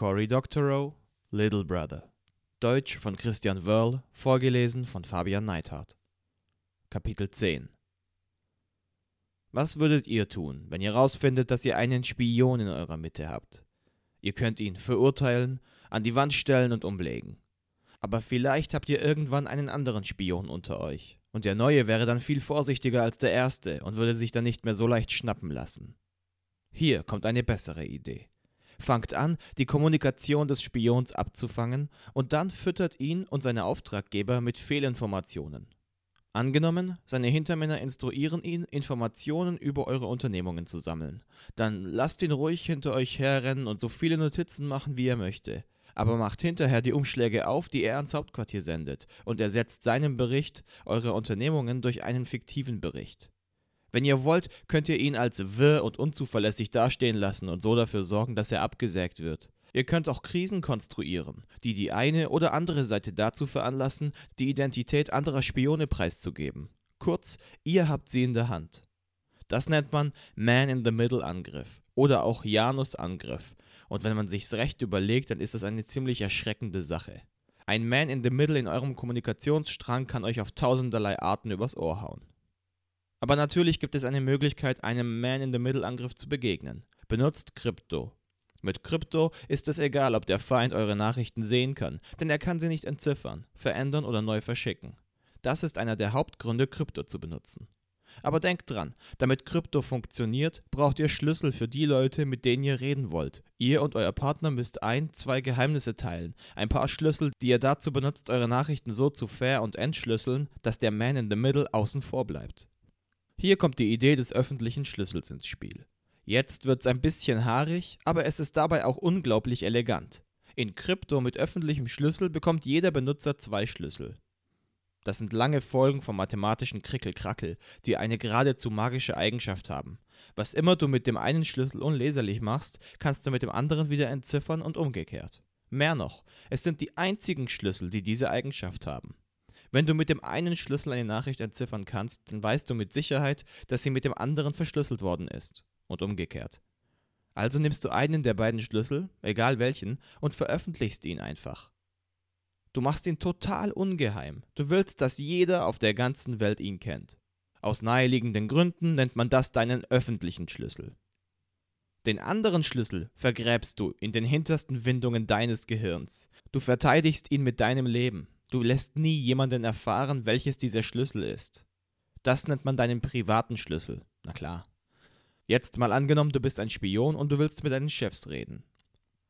Cory Doctorow, Little Brother. Deutsch von Christian Wörl, vorgelesen von Fabian Neithardt. Kapitel 10 Was würdet ihr tun, wenn ihr rausfindet, dass ihr einen Spion in eurer Mitte habt? Ihr könnt ihn verurteilen, an die Wand stellen und umlegen. Aber vielleicht habt ihr irgendwann einen anderen Spion unter euch, und der neue wäre dann viel vorsichtiger als der erste und würde sich dann nicht mehr so leicht schnappen lassen. Hier kommt eine bessere Idee. Fangt an, die Kommunikation des Spions abzufangen und dann füttert ihn und seine Auftraggeber mit Fehlinformationen. Angenommen, seine Hintermänner instruieren ihn, Informationen über eure Unternehmungen zu sammeln. Dann lasst ihn ruhig hinter euch herrennen und so viele Notizen machen, wie er möchte. Aber macht hinterher die Umschläge auf, die er ans Hauptquartier sendet, und ersetzt seinen Bericht eurer Unternehmungen durch einen fiktiven Bericht. Wenn ihr wollt, könnt ihr ihn als wirr und unzuverlässig dastehen lassen und so dafür sorgen, dass er abgesägt wird. Ihr könnt auch Krisen konstruieren, die die eine oder andere Seite dazu veranlassen, die Identität anderer Spione preiszugeben. Kurz, ihr habt sie in der Hand. Das nennt man Man-in-the-Middle-Angriff oder auch Janus-Angriff. Und wenn man sich's recht überlegt, dann ist das eine ziemlich erschreckende Sache. Ein Man-in-the-Middle in eurem Kommunikationsstrang kann euch auf tausenderlei Arten übers Ohr hauen. Aber natürlich gibt es eine Möglichkeit, einem Man-in-the-Middle-Angriff zu begegnen. Benutzt Krypto. Mit Krypto ist es egal, ob der Feind eure Nachrichten sehen kann, denn er kann sie nicht entziffern, verändern oder neu verschicken. Das ist einer der Hauptgründe, Krypto zu benutzen. Aber denkt dran, damit Krypto funktioniert, braucht ihr Schlüssel für die Leute, mit denen ihr reden wollt. Ihr und euer Partner müsst ein, zwei Geheimnisse teilen, ein paar Schlüssel, die ihr dazu benutzt, eure Nachrichten so zu fair und entschlüsseln, dass der Man in the Middle außen vor bleibt. Hier kommt die Idee des öffentlichen Schlüssels ins Spiel. Jetzt wird's ein bisschen haarig, aber es ist dabei auch unglaublich elegant. In Krypto mit öffentlichem Schlüssel bekommt jeder Benutzer zwei Schlüssel. Das sind lange Folgen vom mathematischen Krickelkrackel, die eine geradezu magische Eigenschaft haben. Was immer du mit dem einen Schlüssel unleserlich machst, kannst du mit dem anderen wieder entziffern und umgekehrt. Mehr noch, es sind die einzigen Schlüssel, die diese Eigenschaft haben. Wenn du mit dem einen Schlüssel eine Nachricht entziffern kannst, dann weißt du mit Sicherheit, dass sie mit dem anderen verschlüsselt worden ist. Und umgekehrt. Also nimmst du einen der beiden Schlüssel, egal welchen, und veröffentlichst ihn einfach. Du machst ihn total ungeheim. Du willst, dass jeder auf der ganzen Welt ihn kennt. Aus naheliegenden Gründen nennt man das deinen öffentlichen Schlüssel. Den anderen Schlüssel vergräbst du in den hintersten Windungen deines Gehirns. Du verteidigst ihn mit deinem Leben. Du lässt nie jemanden erfahren, welches dieser Schlüssel ist. Das nennt man deinen privaten Schlüssel. Na klar. Jetzt mal angenommen, du bist ein Spion und du willst mit deinen Chefs reden.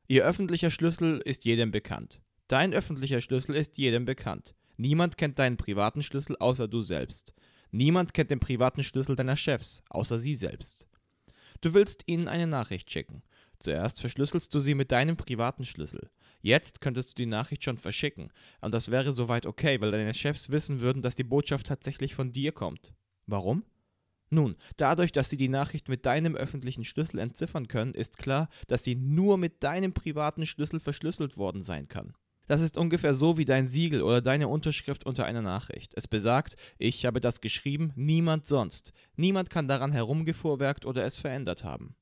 Ihr öffentlicher Schlüssel ist jedem bekannt. Dein öffentlicher Schlüssel ist jedem bekannt. Niemand kennt deinen privaten Schlüssel außer du selbst. Niemand kennt den privaten Schlüssel deiner Chefs außer sie selbst. Du willst ihnen eine Nachricht schicken. Zuerst verschlüsselst du sie mit deinem privaten Schlüssel. Jetzt könntest du die Nachricht schon verschicken, und das wäre soweit okay, weil deine Chefs wissen würden, dass die Botschaft tatsächlich von dir kommt. Warum? Nun, dadurch, dass sie die Nachricht mit deinem öffentlichen Schlüssel entziffern können, ist klar, dass sie nur mit deinem privaten Schlüssel verschlüsselt worden sein kann. Das ist ungefähr so wie dein Siegel oder deine Unterschrift unter einer Nachricht. Es besagt, ich habe das geschrieben, niemand sonst. Niemand kann daran herumgefuhrwerkt oder es verändert haben.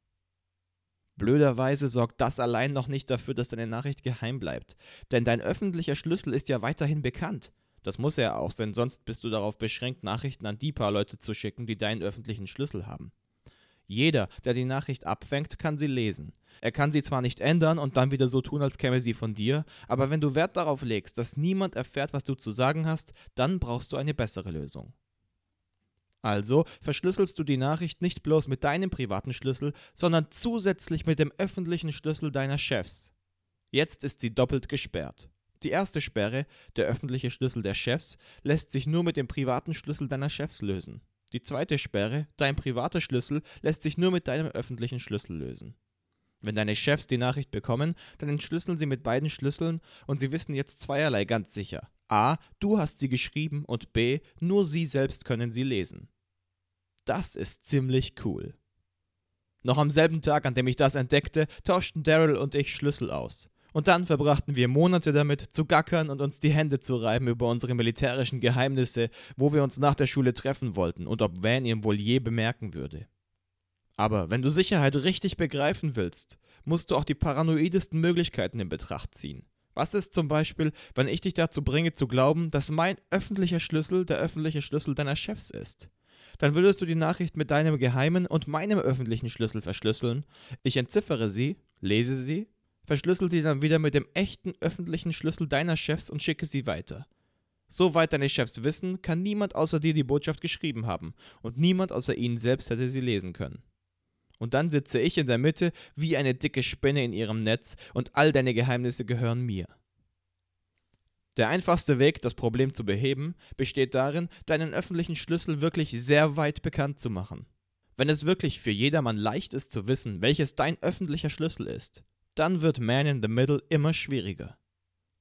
Blöderweise sorgt das allein noch nicht dafür, dass deine Nachricht geheim bleibt. Denn dein öffentlicher Schlüssel ist ja weiterhin bekannt. Das muss er auch, denn sonst bist du darauf beschränkt, Nachrichten an die paar Leute zu schicken, die deinen öffentlichen Schlüssel haben. Jeder, der die Nachricht abfängt, kann sie lesen. Er kann sie zwar nicht ändern und dann wieder so tun, als käme sie von dir, aber wenn du Wert darauf legst, dass niemand erfährt, was du zu sagen hast, dann brauchst du eine bessere Lösung. Also verschlüsselst du die Nachricht nicht bloß mit deinem privaten Schlüssel, sondern zusätzlich mit dem öffentlichen Schlüssel deiner Chefs. Jetzt ist sie doppelt gesperrt. Die erste Sperre, der öffentliche Schlüssel der Chefs, lässt sich nur mit dem privaten Schlüssel deiner Chefs lösen. Die zweite Sperre, dein privater Schlüssel, lässt sich nur mit deinem öffentlichen Schlüssel lösen. Wenn deine Chefs die Nachricht bekommen, dann entschlüsseln sie mit beiden Schlüsseln und sie wissen jetzt zweierlei ganz sicher. A. Du hast sie geschrieben und B. Nur sie selbst können sie lesen. Das ist ziemlich cool. Noch am selben Tag, an dem ich das entdeckte, tauschten Daryl und ich Schlüssel aus. Und dann verbrachten wir Monate damit, zu gackern und uns die Hände zu reiben über unsere militärischen Geheimnisse, wo wir uns nach der Schule treffen wollten und ob Van ihn wohl je bemerken würde. Aber wenn du Sicherheit richtig begreifen willst, musst du auch die paranoidesten Möglichkeiten in Betracht ziehen. Was ist zum Beispiel, wenn ich dich dazu bringe zu glauben, dass mein öffentlicher Schlüssel der öffentliche Schlüssel deiner Chefs ist? Dann würdest du die Nachricht mit deinem geheimen und meinem öffentlichen Schlüssel verschlüsseln. Ich entziffere sie, lese sie, verschlüssel sie dann wieder mit dem echten öffentlichen Schlüssel deiner Chefs und schicke sie weiter. Soweit deine Chefs wissen, kann niemand außer dir die Botschaft geschrieben haben, und niemand außer ihnen selbst hätte sie lesen können. Und dann sitze ich in der Mitte wie eine dicke Spinne in ihrem Netz, und all deine Geheimnisse gehören mir. Der einfachste Weg, das Problem zu beheben, besteht darin, deinen öffentlichen Schlüssel wirklich sehr weit bekannt zu machen. Wenn es wirklich für jedermann leicht ist zu wissen, welches dein öffentlicher Schlüssel ist, dann wird Man in the Middle immer schwieriger.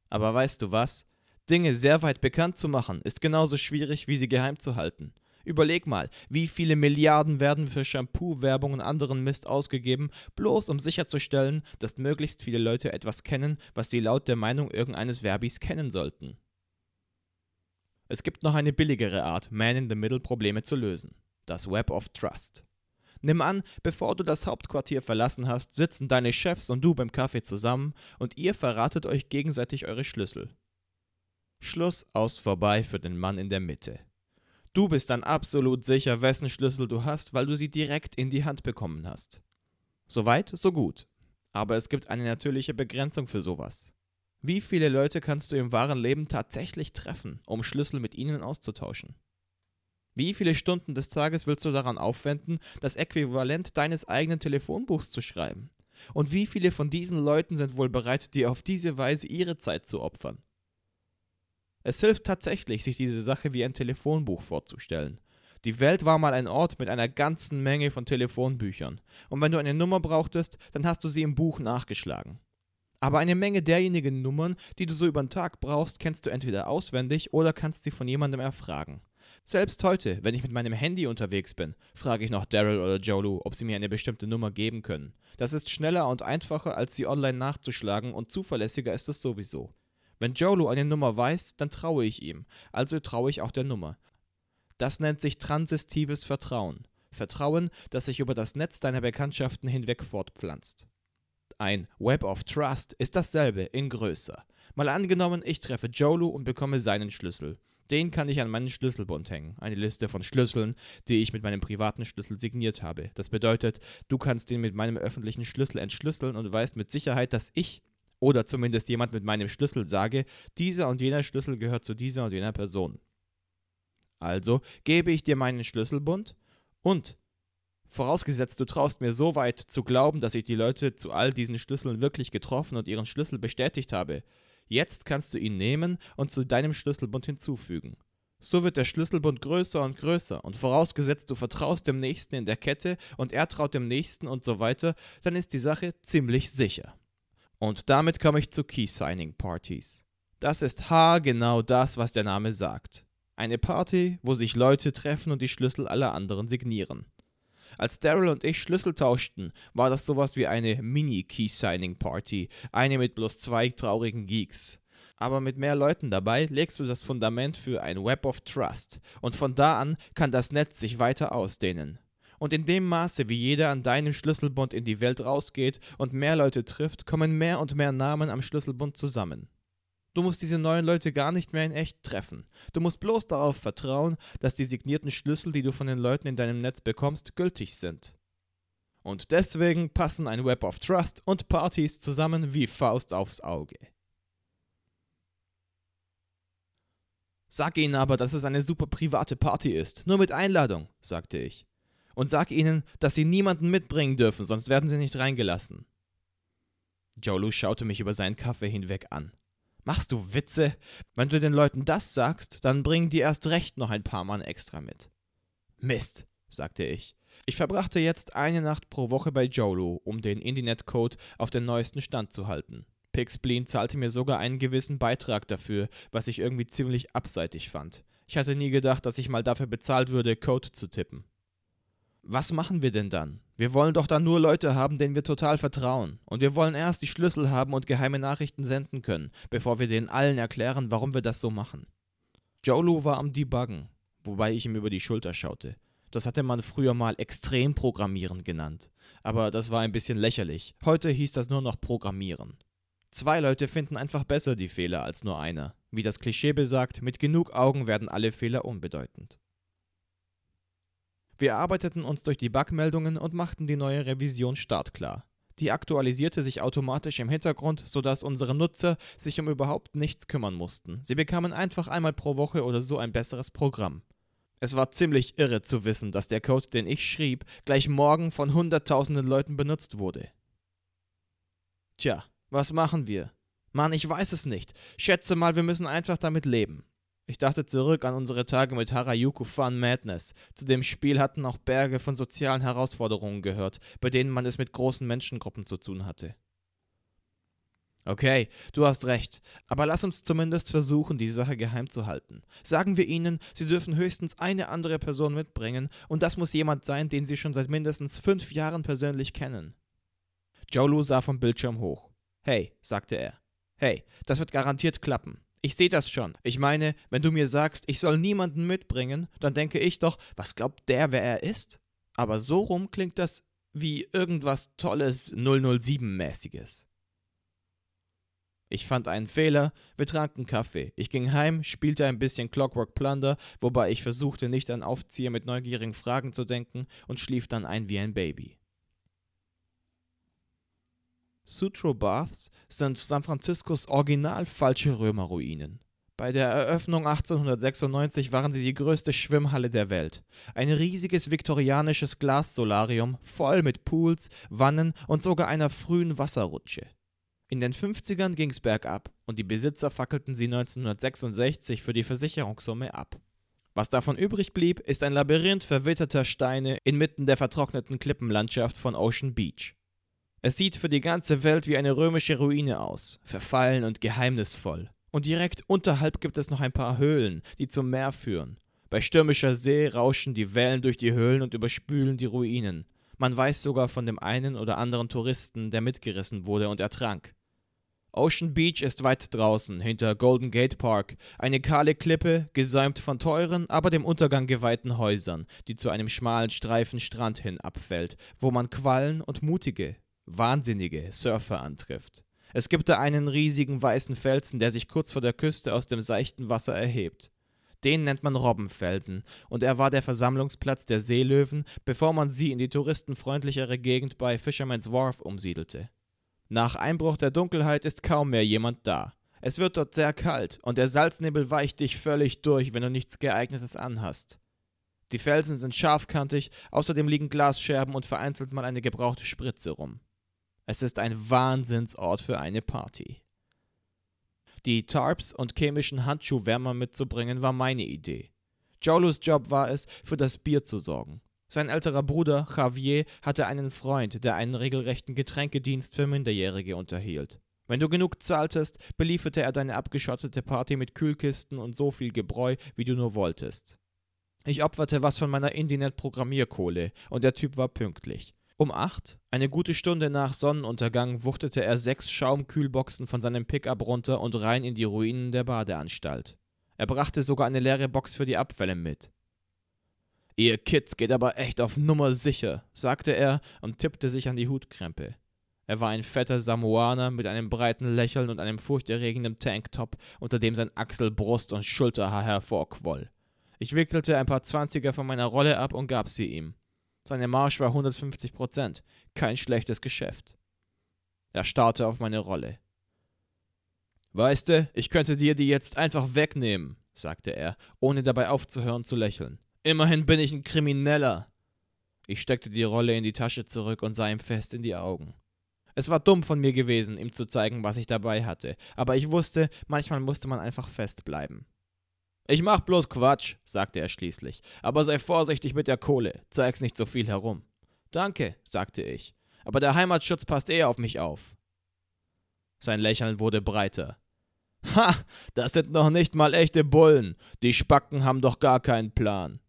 Aber weißt du was? Dinge sehr weit bekannt zu machen, ist genauso schwierig, wie sie geheim zu halten. Überleg mal, wie viele Milliarden werden für Shampoo-Werbung und anderen Mist ausgegeben, bloß um sicherzustellen, dass möglichst viele Leute etwas kennen, was sie laut der Meinung irgendeines Verbis kennen sollten. Es gibt noch eine billigere Art, Man-in-the-Middle-Probleme zu lösen. Das Web of Trust. Nimm an, bevor du das Hauptquartier verlassen hast, sitzen deine Chefs und du beim Kaffee zusammen und ihr verratet euch gegenseitig eure Schlüssel. Schluss aus vorbei für den Mann in der Mitte. Du bist dann absolut sicher, wessen Schlüssel du hast, weil du sie direkt in die Hand bekommen hast. Soweit, so gut. Aber es gibt eine natürliche Begrenzung für sowas. Wie viele Leute kannst du im wahren Leben tatsächlich treffen, um Schlüssel mit ihnen auszutauschen? Wie viele Stunden des Tages willst du daran aufwenden, das Äquivalent deines eigenen Telefonbuchs zu schreiben? Und wie viele von diesen Leuten sind wohl bereit, dir auf diese Weise ihre Zeit zu opfern? Es hilft tatsächlich, sich diese Sache wie ein Telefonbuch vorzustellen. Die Welt war mal ein Ort mit einer ganzen Menge von Telefonbüchern, und wenn du eine Nummer brauchtest, dann hast du sie im Buch nachgeschlagen. Aber eine Menge derjenigen Nummern, die du so über den Tag brauchst, kennst du entweder auswendig oder kannst sie von jemandem erfragen. Selbst heute, wenn ich mit meinem Handy unterwegs bin, frage ich noch Daryl oder Jolu, ob sie mir eine bestimmte Nummer geben können. Das ist schneller und einfacher, als sie online nachzuschlagen und zuverlässiger ist es sowieso. Wenn Jolo eine Nummer weiß, dann traue ich ihm, also traue ich auch der Nummer. Das nennt sich transistives Vertrauen. Vertrauen, das sich über das Netz deiner Bekanntschaften hinweg fortpflanzt. Ein Web of Trust ist dasselbe in größer. Mal angenommen, ich treffe Jolo und bekomme seinen Schlüssel. Den kann ich an meinen Schlüsselbund hängen. Eine Liste von Schlüsseln, die ich mit meinem privaten Schlüssel signiert habe. Das bedeutet, du kannst ihn mit meinem öffentlichen Schlüssel entschlüsseln und weißt mit Sicherheit, dass ich oder zumindest jemand mit meinem Schlüssel sage, dieser und jener Schlüssel gehört zu dieser und jener Person. Also gebe ich dir meinen Schlüsselbund und vorausgesetzt du traust mir so weit zu glauben, dass ich die Leute zu all diesen Schlüsseln wirklich getroffen und ihren Schlüssel bestätigt habe, jetzt kannst du ihn nehmen und zu deinem Schlüsselbund hinzufügen. So wird der Schlüsselbund größer und größer, und vorausgesetzt du vertraust dem Nächsten in der Kette und er traut dem Nächsten und so weiter, dann ist die Sache ziemlich sicher. Und damit komme ich zu Key Signing Parties. Das ist haargenau das, was der Name sagt. Eine Party, wo sich Leute treffen und die Schlüssel aller anderen signieren. Als Daryl und ich Schlüssel tauschten, war das sowas wie eine Mini-Key-Signing-Party, eine mit bloß zwei traurigen Geeks. Aber mit mehr Leuten dabei legst du das Fundament für ein Web of Trust, und von da an kann das Netz sich weiter ausdehnen. Und in dem Maße, wie jeder an deinem Schlüsselbund in die Welt rausgeht und mehr Leute trifft, kommen mehr und mehr Namen am Schlüsselbund zusammen. Du musst diese neuen Leute gar nicht mehr in echt treffen. Du musst bloß darauf vertrauen, dass die signierten Schlüssel, die du von den Leuten in deinem Netz bekommst, gültig sind. Und deswegen passen ein Web of Trust und Partys zusammen wie Faust aufs Auge. Sag ihnen aber, dass es eine super private Party ist, nur mit Einladung, sagte ich und sag ihnen, dass sie niemanden mitbringen dürfen, sonst werden sie nicht reingelassen. Jolu schaute mich über seinen Kaffee hinweg an. Machst du Witze? Wenn du den Leuten das sagst, dann bringen die erst recht noch ein paar Mann extra mit. Mist, sagte ich. Ich verbrachte jetzt eine Nacht pro Woche bei Jolo, um den Indinet-Code auf den neuesten Stand zu halten. Pixspleen zahlte mir sogar einen gewissen Beitrag dafür, was ich irgendwie ziemlich abseitig fand. Ich hatte nie gedacht, dass ich mal dafür bezahlt würde, Code zu tippen. Was machen wir denn dann? Wir wollen doch dann nur Leute haben, denen wir total vertrauen. Und wir wollen erst die Schlüssel haben und geheime Nachrichten senden können, bevor wir denen allen erklären, warum wir das so machen. Jolu war am Debuggen, wobei ich ihm über die Schulter schaute. Das hatte man früher mal Extremprogrammieren genannt. Aber das war ein bisschen lächerlich. Heute hieß das nur noch Programmieren. Zwei Leute finden einfach besser die Fehler als nur einer. Wie das Klischee besagt, mit genug Augen werden alle Fehler unbedeutend. Wir arbeiteten uns durch die Bugmeldungen und machten die neue Revision startklar. Die aktualisierte sich automatisch im Hintergrund, sodass unsere Nutzer sich um überhaupt nichts kümmern mussten. Sie bekamen einfach einmal pro Woche oder so ein besseres Programm. Es war ziemlich irre zu wissen, dass der Code, den ich schrieb, gleich morgen von hunderttausenden Leuten benutzt wurde. Tja, was machen wir? Mann, ich weiß es nicht. Schätze mal, wir müssen einfach damit leben. Ich dachte zurück an unsere Tage mit Harajuku Fun Madness. Zu dem Spiel hatten auch Berge von sozialen Herausforderungen gehört, bei denen man es mit großen Menschengruppen zu tun hatte. Okay, du hast recht, aber lass uns zumindest versuchen, die Sache geheim zu halten. Sagen wir ihnen, sie dürfen höchstens eine andere Person mitbringen, und das muss jemand sein, den sie schon seit mindestens fünf Jahren persönlich kennen. Jolu sah vom Bildschirm hoch. Hey, sagte er. Hey, das wird garantiert klappen. Ich sehe das schon. Ich meine, wenn du mir sagst, ich soll niemanden mitbringen, dann denke ich doch, was glaubt der, wer er ist? Aber so rum klingt das wie irgendwas Tolles 007-mäßiges. Ich fand einen Fehler, wir tranken Kaffee. Ich ging heim, spielte ein bisschen Clockwork Plunder, wobei ich versuchte, nicht an Aufzieher mit neugierigen Fragen zu denken und schlief dann ein wie ein Baby. Sutro Baths sind San Franciscos original falsche Römerruinen. Bei der Eröffnung 1896 waren sie die größte Schwimmhalle der Welt. Ein riesiges viktorianisches Glassolarium, voll mit Pools, Wannen und sogar einer frühen Wasserrutsche. In den 50ern ging's bergab und die Besitzer fackelten sie 1966 für die Versicherungssumme ab. Was davon übrig blieb, ist ein Labyrinth verwitterter Steine inmitten der vertrockneten Klippenlandschaft von Ocean Beach. Es sieht für die ganze Welt wie eine römische Ruine aus, verfallen und geheimnisvoll. Und direkt unterhalb gibt es noch ein paar Höhlen, die zum Meer führen. Bei stürmischer See rauschen die Wellen durch die Höhlen und überspülen die Ruinen. Man weiß sogar von dem einen oder anderen Touristen, der mitgerissen wurde und ertrank. Ocean Beach ist weit draußen, hinter Golden Gate Park, eine kahle Klippe, gesäumt von teuren, aber dem Untergang geweihten Häusern, die zu einem schmalen Streifen Strand hin abfällt, wo man Quallen und mutige, wahnsinnige Surfer antrifft. Es gibt da einen riesigen weißen Felsen, der sich kurz vor der Küste aus dem seichten Wasser erhebt. Den nennt man Robbenfelsen, und er war der Versammlungsplatz der Seelöwen, bevor man sie in die touristenfreundlichere Gegend bei Fisherman's Wharf umsiedelte. Nach Einbruch der Dunkelheit ist kaum mehr jemand da. Es wird dort sehr kalt und der Salznebel weicht dich völlig durch, wenn du nichts geeignetes anhast. Die Felsen sind scharfkantig, außerdem liegen Glasscherben und vereinzelt mal eine gebrauchte Spritze rum. Es ist ein Wahnsinnsort für eine Party. Die Tarps und chemischen Handschuhwärmer mitzubringen war meine Idee. Jolus Job war es, für das Bier zu sorgen. Sein älterer Bruder Javier hatte einen Freund, der einen regelrechten Getränkedienst für Minderjährige unterhielt. Wenn du genug zahltest, belieferte er deine abgeschottete Party mit Kühlkisten und so viel Gebräu, wie du nur wolltest. Ich opferte was von meiner Indinet-Programmierkohle und der Typ war pünktlich. Um acht, eine gute Stunde nach Sonnenuntergang, wuchtete er sechs Schaumkühlboxen von seinem Pickup runter und rein in die Ruinen der Badeanstalt. Er brachte sogar eine leere Box für die Abfälle mit. Ihr Kids geht aber echt auf Nummer sicher, sagte er und tippte sich an die Hutkrempe. Er war ein fetter Samoaner mit einem breiten Lächeln und einem furchterregenden Tanktop, unter dem sein Achsel, Brust und Schulterhaar hervorquoll. Ich wickelte ein paar Zwanziger von meiner Rolle ab und gab sie ihm. Seine Marsch war 150 Prozent. Kein schlechtes Geschäft. Er starrte auf meine Rolle. Weißt du, ich könnte dir die jetzt einfach wegnehmen, sagte er, ohne dabei aufzuhören zu lächeln. Immerhin bin ich ein Krimineller. Ich steckte die Rolle in die Tasche zurück und sah ihm fest in die Augen. Es war dumm von mir gewesen, ihm zu zeigen, was ich dabei hatte, aber ich wusste, manchmal musste man einfach festbleiben. Ich mach bloß Quatsch, sagte er schließlich, aber sei vorsichtig mit der Kohle, zeig's nicht so viel herum. Danke, sagte ich, aber der Heimatschutz passt eher auf mich auf. Sein Lächeln wurde breiter. Ha, das sind noch nicht mal echte Bullen. Die Spacken haben doch gar keinen Plan.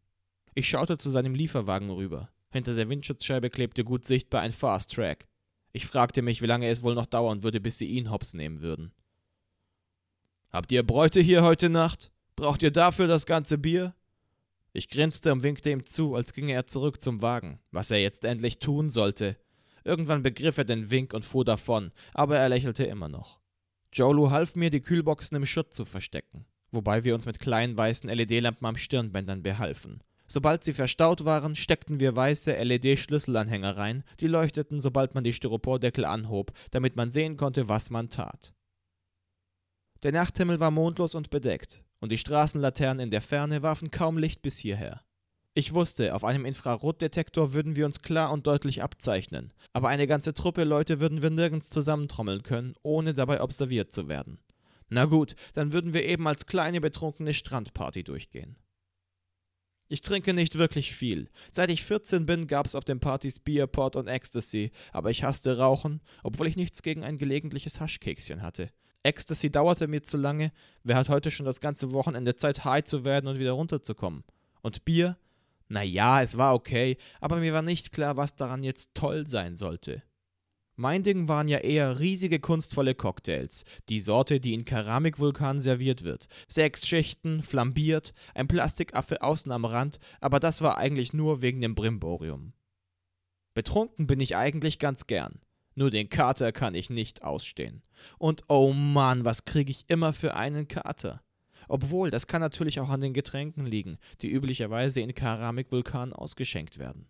Ich schaute zu seinem Lieferwagen rüber. Hinter der Windschutzscheibe klebte gut sichtbar ein Fast Track. Ich fragte mich, wie lange es wohl noch dauern würde, bis sie ihn hops nehmen würden. Habt ihr Bräute hier heute Nacht? Braucht ihr dafür das ganze Bier? Ich grinste und winkte ihm zu, als ginge er zurück zum Wagen, was er jetzt endlich tun sollte. Irgendwann begriff er den Wink und fuhr davon, aber er lächelte immer noch. Jolu half mir, die Kühlboxen im Schutt zu verstecken, wobei wir uns mit kleinen weißen LED-Lampen am Stirnbändern behalfen. Sobald sie verstaut waren, steckten wir weiße LED-Schlüsselanhänger rein, die leuchteten, sobald man die Styropordeckel anhob, damit man sehen konnte, was man tat. Der Nachthimmel war mondlos und bedeckt, und die Straßenlaternen in der Ferne warfen kaum Licht bis hierher. Ich wusste, auf einem Infrarotdetektor würden wir uns klar und deutlich abzeichnen, aber eine ganze Truppe Leute würden wir nirgends zusammentrommeln können, ohne dabei observiert zu werden. Na gut, dann würden wir eben als kleine betrunkene Strandparty durchgehen. Ich trinke nicht wirklich viel. Seit ich 14 bin, gab es auf den Partys Bier, Port und Ecstasy, aber ich hasste Rauchen, obwohl ich nichts gegen ein gelegentliches Haschkekschen hatte. Ecstasy dauerte mir zu lange, wer hat heute schon das ganze Wochenende Zeit, high zu werden und wieder runterzukommen? Und Bier? Na ja, es war okay, aber mir war nicht klar, was daran jetzt toll sein sollte. Mein Ding waren ja eher riesige kunstvolle Cocktails, die Sorte, die in Keramikwulkanen serviert wird. Sechs Schichten, flambiert, ein Plastikaffe außen am Rand, aber das war eigentlich nur wegen dem Brimborium. Betrunken bin ich eigentlich ganz gern. Nur den Kater kann ich nicht ausstehen. Und oh Mann, was kriege ich immer für einen Kater? Obwohl, das kann natürlich auch an den Getränken liegen, die üblicherweise in Keramikwulkanen ausgeschenkt werden.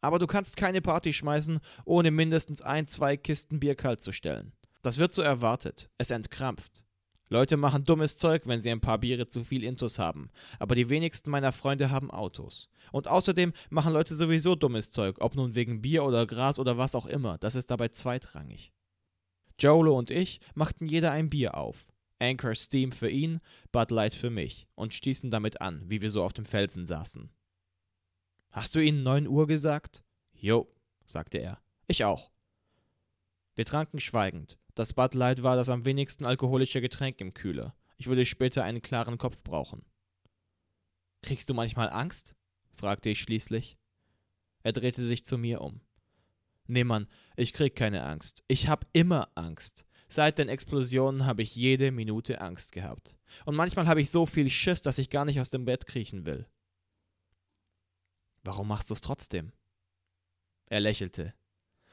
Aber du kannst keine Party schmeißen, ohne mindestens ein, zwei Kisten Bier kalt zu stellen. Das wird so erwartet. Es entkrampft. Leute machen dummes Zeug, wenn sie ein paar Biere zu viel Intus haben. Aber die wenigsten meiner Freunde haben Autos. Und außerdem machen Leute sowieso dummes Zeug, ob nun wegen Bier oder Gras oder was auch immer. Das ist dabei zweitrangig. Jolo und ich machten jeder ein Bier auf. Anchor Steam für ihn, Bud Light für mich und stießen damit an, wie wir so auf dem Felsen saßen. Hast du ihnen neun Uhr gesagt? Jo, sagte er. Ich auch. Wir tranken schweigend. Das Bud Light war das am wenigsten alkoholische Getränk im Kühler. Ich würde später einen klaren Kopf brauchen. Kriegst du manchmal Angst? fragte ich schließlich. Er drehte sich zu mir um. Nee, Mann, ich krieg keine Angst. Ich hab immer Angst. Seit den Explosionen habe ich jede Minute Angst gehabt. Und manchmal habe ich so viel Schiss, dass ich gar nicht aus dem Bett kriechen will. Warum machst du es trotzdem? Er lächelte.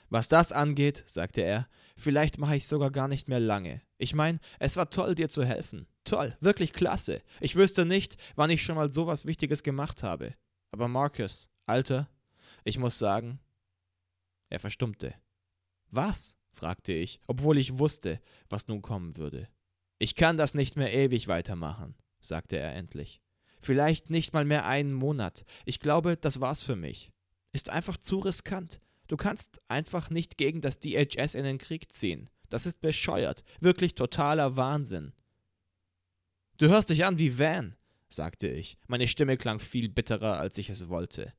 Was das angeht, sagte er, vielleicht mache ich sogar gar nicht mehr lange. Ich meine, es war toll, dir zu helfen. Toll, wirklich klasse. Ich wüsste nicht, wann ich schon mal sowas Wichtiges gemacht habe. Aber Marcus, Alter, ich muss sagen. Er verstummte. Was? fragte ich, obwohl ich wusste, was nun kommen würde. Ich kann das nicht mehr ewig weitermachen, sagte er endlich. Vielleicht nicht mal mehr einen Monat. Ich glaube, das war's für mich. Ist einfach zu riskant. Du kannst einfach nicht gegen das DHS in den Krieg ziehen. Das ist bescheuert. Wirklich totaler Wahnsinn. Du hörst dich an wie Van, sagte ich. Meine Stimme klang viel bitterer, als ich es wollte.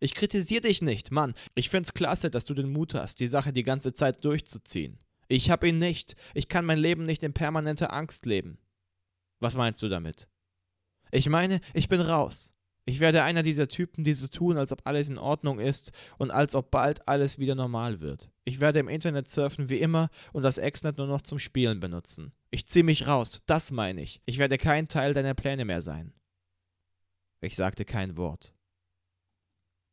Ich kritisiere dich nicht, Mann. Ich find's klasse, dass du den Mut hast, die Sache die ganze Zeit durchzuziehen. Ich hab ihn nicht. Ich kann mein Leben nicht in permanenter Angst leben. Was meinst du damit? Ich meine, ich bin raus. Ich werde einer dieser Typen, die so tun, als ob alles in Ordnung ist und als ob bald alles wieder normal wird. Ich werde im Internet surfen wie immer und das Exnet nur noch zum Spielen benutzen. Ich ziehe mich raus, das meine ich. Ich werde kein Teil deiner Pläne mehr sein. Ich sagte kein Wort.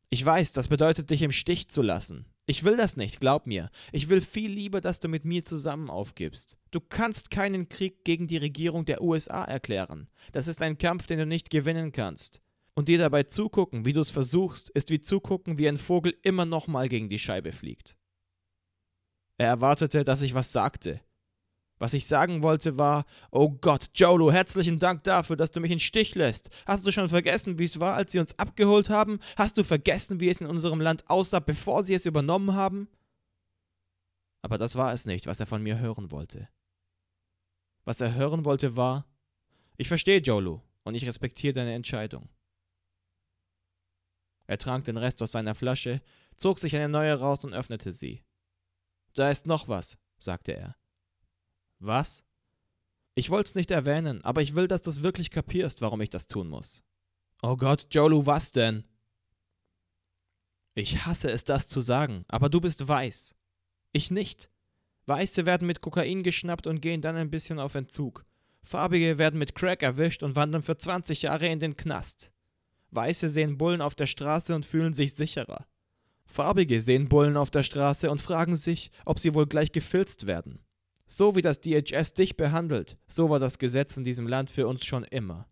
Ich weiß, das bedeutet, dich im Stich zu lassen. Ich will das nicht, glaub mir. Ich will viel lieber, dass du mit mir zusammen aufgibst. Du kannst keinen Krieg gegen die Regierung der USA erklären. Das ist ein Kampf, den du nicht gewinnen kannst. Und dir dabei zugucken, wie du es versuchst, ist wie zugucken, wie ein Vogel immer nochmal gegen die Scheibe fliegt. Er erwartete, dass ich was sagte, was ich sagen wollte war, oh Gott, Jolo, herzlichen Dank dafür, dass du mich in Stich lässt. Hast du schon vergessen, wie es war, als sie uns abgeholt haben? Hast du vergessen, wie es in unserem Land aussah, bevor sie es übernommen haben? Aber das war es nicht, was er von mir hören wollte. Was er hören wollte war, ich verstehe Jolo und ich respektiere deine Entscheidung. Er trank den Rest aus seiner Flasche, zog sich eine neue raus und öffnete sie. Da ist noch was, sagte er. Was? Ich wollt's nicht erwähnen, aber ich will, dass du's wirklich kapierst, warum ich das tun muss. Oh Gott, Jolu, was denn? Ich hasse es, das zu sagen, aber du bist weiß. Ich nicht. Weiße werden mit Kokain geschnappt und gehen dann ein bisschen auf Entzug. Farbige werden mit Crack erwischt und wandern für 20 Jahre in den Knast. Weiße sehen Bullen auf der Straße und fühlen sich sicherer. Farbige sehen Bullen auf der Straße und fragen sich, ob sie wohl gleich gefilzt werden. So wie das DHS dich behandelt, so war das Gesetz in diesem Land für uns schon immer.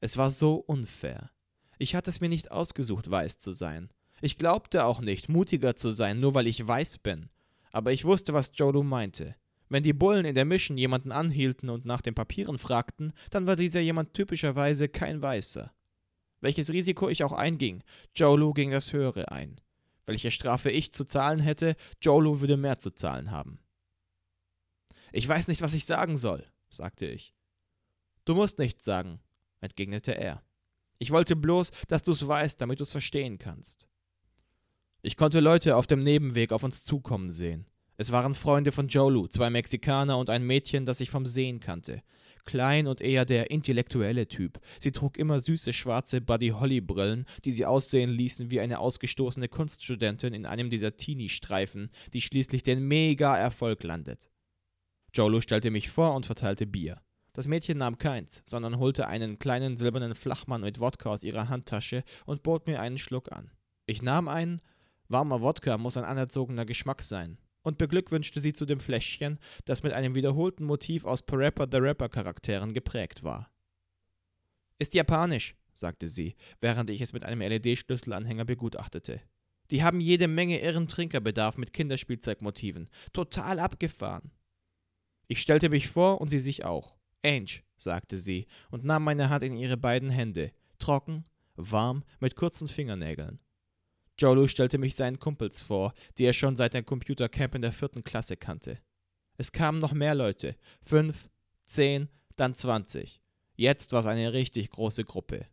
Es war so unfair. Ich hatte es mir nicht ausgesucht, weiß zu sein. Ich glaubte auch nicht, mutiger zu sein, nur weil ich weiß bin. Aber ich wusste, was Jolo meinte. Wenn die Bullen in der Mission jemanden anhielten und nach den Papieren fragten, dann war dieser jemand typischerweise kein Weißer. Welches Risiko ich auch einging, Jolo ging das Höhere ein. Welche Strafe ich zu zahlen hätte, Jolo würde mehr zu zahlen haben. Ich weiß nicht, was ich sagen soll, sagte ich. Du musst nichts sagen, entgegnete er. Ich wollte bloß, dass du's weißt, damit du's verstehen kannst. Ich konnte Leute auf dem Nebenweg auf uns zukommen sehen. Es waren Freunde von Jolu, zwei Mexikaner und ein Mädchen, das ich vom Sehen kannte. Klein und eher der intellektuelle Typ. Sie trug immer süße schwarze Buddy Holly Brillen, die sie aussehen ließen wie eine ausgestoßene Kunststudentin in einem dieser Teenie-Streifen, die schließlich den Mega-Erfolg landet. Jolo stellte mich vor und verteilte Bier. Das Mädchen nahm keins, sondern holte einen kleinen silbernen Flachmann mit Wodka aus ihrer Handtasche und bot mir einen Schluck an. Ich nahm einen. Warmer Wodka muss ein anerzogener Geschmack sein. Und beglückwünschte sie zu dem Fläschchen, das mit einem wiederholten Motiv aus Parappa the Rapper Charakteren geprägt war. Ist japanisch, sagte sie, während ich es mit einem LED-Schlüsselanhänger begutachtete. Die haben jede Menge irren Trinkerbedarf mit Kinderspielzeugmotiven. Total abgefahren. Ich stellte mich vor und sie sich auch. Ange, sagte sie und nahm meine Hand in ihre beiden Hände, trocken, warm, mit kurzen Fingernägeln. Jolo stellte mich seinen Kumpels vor, die er schon seit dem Computercamp in der vierten Klasse kannte. Es kamen noch mehr Leute, fünf, zehn, dann zwanzig. Jetzt war es eine richtig große Gruppe.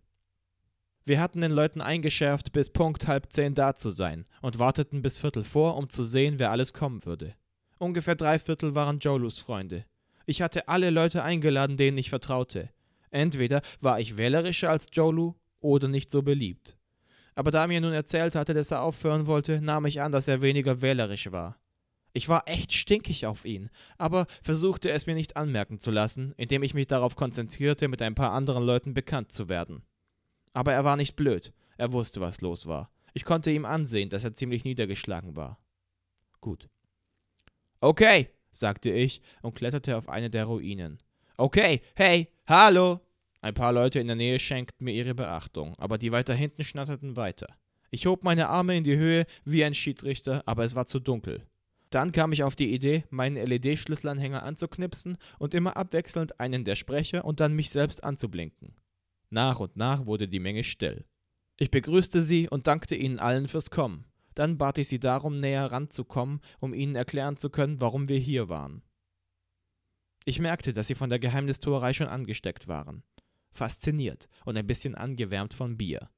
Wir hatten den Leuten eingeschärft, bis Punkt halb zehn da zu sein und warteten bis Viertel vor, um zu sehen, wer alles kommen würde. Ungefähr drei Viertel waren Jolus Freunde. Ich hatte alle Leute eingeladen, denen ich vertraute. Entweder war ich wählerischer als Jolu oder nicht so beliebt. Aber da mir nun erzählt hatte, dass er aufhören wollte, nahm ich an, dass er weniger wählerisch war. Ich war echt stinkig auf ihn, aber versuchte es mir nicht anmerken zu lassen, indem ich mich darauf konzentrierte, mit ein paar anderen Leuten bekannt zu werden. Aber er war nicht blöd, er wusste, was los war. Ich konnte ihm ansehen, dass er ziemlich niedergeschlagen war. Gut. Okay, sagte ich und kletterte auf eine der Ruinen. Okay, hey, hallo! Ein paar Leute in der Nähe schenkten mir ihre Beachtung, aber die weiter hinten schnatterten weiter. Ich hob meine Arme in die Höhe wie ein Schiedsrichter, aber es war zu dunkel. Dann kam ich auf die Idee, meinen LED-Schlüsselanhänger anzuknipsen und immer abwechselnd einen der Sprecher und dann mich selbst anzublinken. Nach und nach wurde die Menge still. Ich begrüßte sie und dankte ihnen allen fürs Kommen. Dann bat ich sie darum, näher ranzukommen, um ihnen erklären zu können, warum wir hier waren. Ich merkte, dass sie von der Geheimnistuerei schon angesteckt waren. Fasziniert und ein bisschen angewärmt von Bier.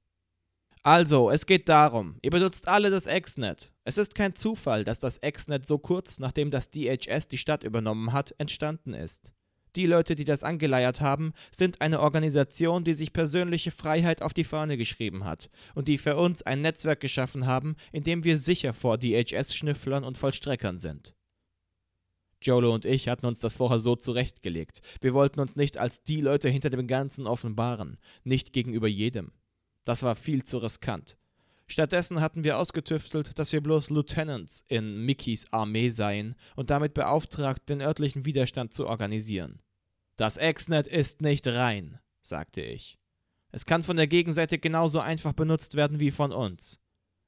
Also, es geht darum, ihr benutzt alle das Exnet. Es ist kein Zufall, dass das Exnet so kurz nachdem das DHS die Stadt übernommen hat, entstanden ist. Die Leute, die das angeleiert haben, sind eine Organisation, die sich persönliche Freiheit auf die Fahne geschrieben hat und die für uns ein Netzwerk geschaffen haben, in dem wir sicher vor DHS-Schnüfflern und Vollstreckern sind. Jolo und ich hatten uns das vorher so zurechtgelegt. Wir wollten uns nicht als die Leute hinter dem Ganzen offenbaren, nicht gegenüber jedem. Das war viel zu riskant. Stattdessen hatten wir ausgetüftelt, dass wir bloß Lieutenants in Mickeys Armee seien und damit beauftragt, den örtlichen Widerstand zu organisieren. Das Exnet ist nicht rein, sagte ich. Es kann von der Gegenseite genauso einfach benutzt werden wie von uns.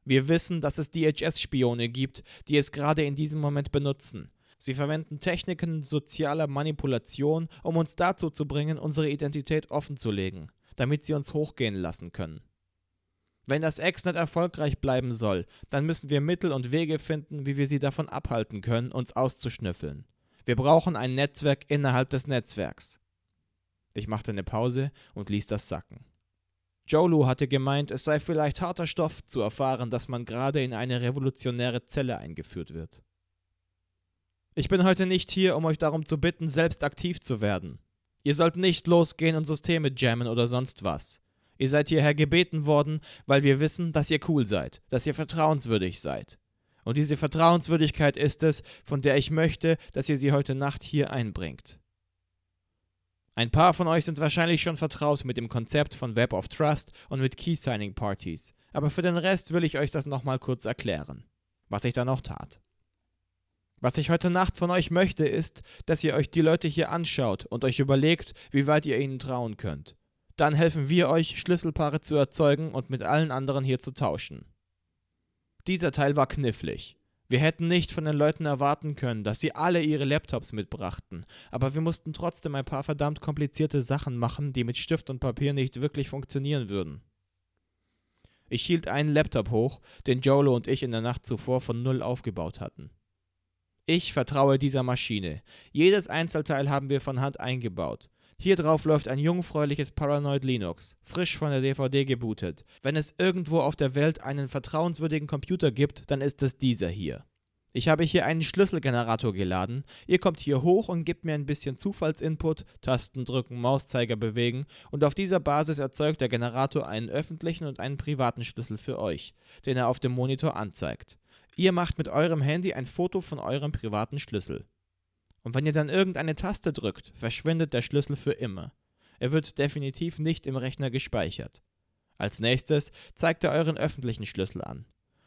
Wir wissen, dass es DHS-Spione gibt, die es gerade in diesem Moment benutzen. Sie verwenden Techniken sozialer Manipulation, um uns dazu zu bringen, unsere Identität offenzulegen, damit sie uns hochgehen lassen können. Wenn das Exnet erfolgreich bleiben soll, dann müssen wir Mittel und Wege finden, wie wir sie davon abhalten können, uns auszuschnüffeln. Wir brauchen ein Netzwerk innerhalb des Netzwerks. Ich machte eine Pause und ließ das sacken. Jolu hatte gemeint, es sei vielleicht harter Stoff zu erfahren, dass man gerade in eine revolutionäre Zelle eingeführt wird. Ich bin heute nicht hier, um euch darum zu bitten, selbst aktiv zu werden. Ihr sollt nicht losgehen und Systeme jammen oder sonst was. Ihr seid hierher gebeten worden, weil wir wissen, dass ihr cool seid, dass ihr vertrauenswürdig seid. Und diese Vertrauenswürdigkeit ist es, von der ich möchte, dass ihr sie heute Nacht hier einbringt. Ein paar von euch sind wahrscheinlich schon vertraut mit dem Konzept von Web of Trust und mit Key Signing Parties, aber für den Rest will ich euch das nochmal kurz erklären, was ich da noch tat. Was ich heute Nacht von euch möchte, ist, dass ihr euch die Leute hier anschaut und euch überlegt, wie weit ihr ihnen trauen könnt. Dann helfen wir euch, Schlüsselpaare zu erzeugen und mit allen anderen hier zu tauschen. Dieser Teil war knifflig. Wir hätten nicht von den Leuten erwarten können, dass sie alle ihre Laptops mitbrachten, aber wir mussten trotzdem ein paar verdammt komplizierte Sachen machen, die mit Stift und Papier nicht wirklich funktionieren würden. Ich hielt einen Laptop hoch, den Jolo und ich in der Nacht zuvor von null aufgebaut hatten. Ich vertraue dieser Maschine. Jedes Einzelteil haben wir von Hand eingebaut. Hier drauf läuft ein jungfräuliches Paranoid Linux, frisch von der DVD gebootet. Wenn es irgendwo auf der Welt einen vertrauenswürdigen Computer gibt, dann ist es dieser hier. Ich habe hier einen Schlüsselgenerator geladen. Ihr kommt hier hoch und gebt mir ein bisschen Zufallsinput, Tasten drücken, Mauszeiger bewegen und auf dieser Basis erzeugt der Generator einen öffentlichen und einen privaten Schlüssel für euch, den er auf dem Monitor anzeigt. Ihr macht mit eurem Handy ein Foto von eurem privaten Schlüssel. Und wenn ihr dann irgendeine Taste drückt, verschwindet der Schlüssel für immer. Er wird definitiv nicht im Rechner gespeichert. Als nächstes zeigt er euren öffentlichen Schlüssel an.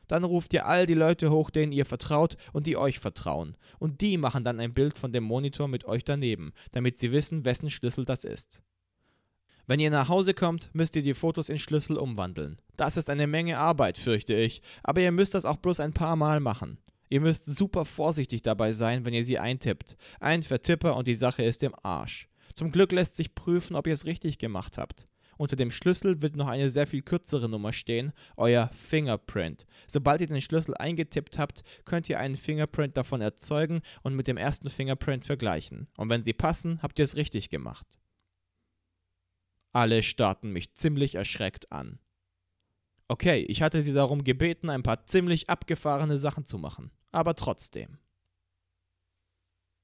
Dann ruft ihr all die Leute hoch, denen ihr vertraut und die euch vertrauen. Und die machen dann ein Bild von dem Monitor mit euch daneben, damit sie wissen, wessen Schlüssel das ist. Wenn ihr nach Hause kommt, müsst ihr die Fotos in Schlüssel umwandeln. Das ist eine Menge Arbeit, fürchte ich, aber ihr müsst das auch bloß ein paar Mal machen. Ihr müsst super vorsichtig dabei sein, wenn ihr sie eintippt. Ein Vertipper und die Sache ist im Arsch. Zum Glück lässt sich prüfen, ob ihr es richtig gemacht habt. Unter dem Schlüssel wird noch eine sehr viel kürzere Nummer stehen, euer Fingerprint. Sobald ihr den Schlüssel eingetippt habt, könnt ihr einen Fingerprint davon erzeugen und mit dem ersten Fingerprint vergleichen. Und wenn sie passen, habt ihr es richtig gemacht. Alle starrten mich ziemlich erschreckt an. Okay, ich hatte sie darum gebeten, ein paar ziemlich abgefahrene Sachen zu machen, aber trotzdem.